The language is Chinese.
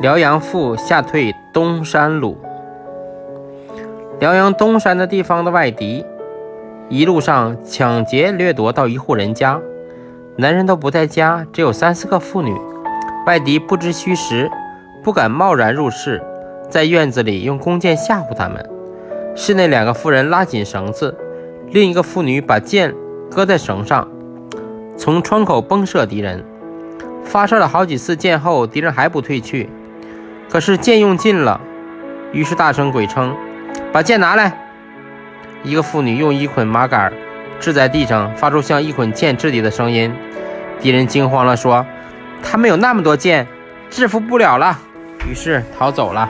辽阳父吓退东山虏。辽阳东山的地方的外敌，一路上抢劫掠夺到一户人家，男人都不在家，只有三四个妇女。外敌不知虚实，不敢贸然入室，在院子里用弓箭吓唬他们。室内两个妇人拉紧绳子，另一个妇女把箭搁在绳上，从窗口崩射敌人。发射了好几次箭后，敌人还不退去。可是剑用尽了，于是大声鬼称：“把剑拿来！”一个妇女用一捆麻杆掷在地上，发出像一捆剑掷地的声音。敌人惊慌了，说：“他们有那么多剑，制服不了了。”于是逃走了。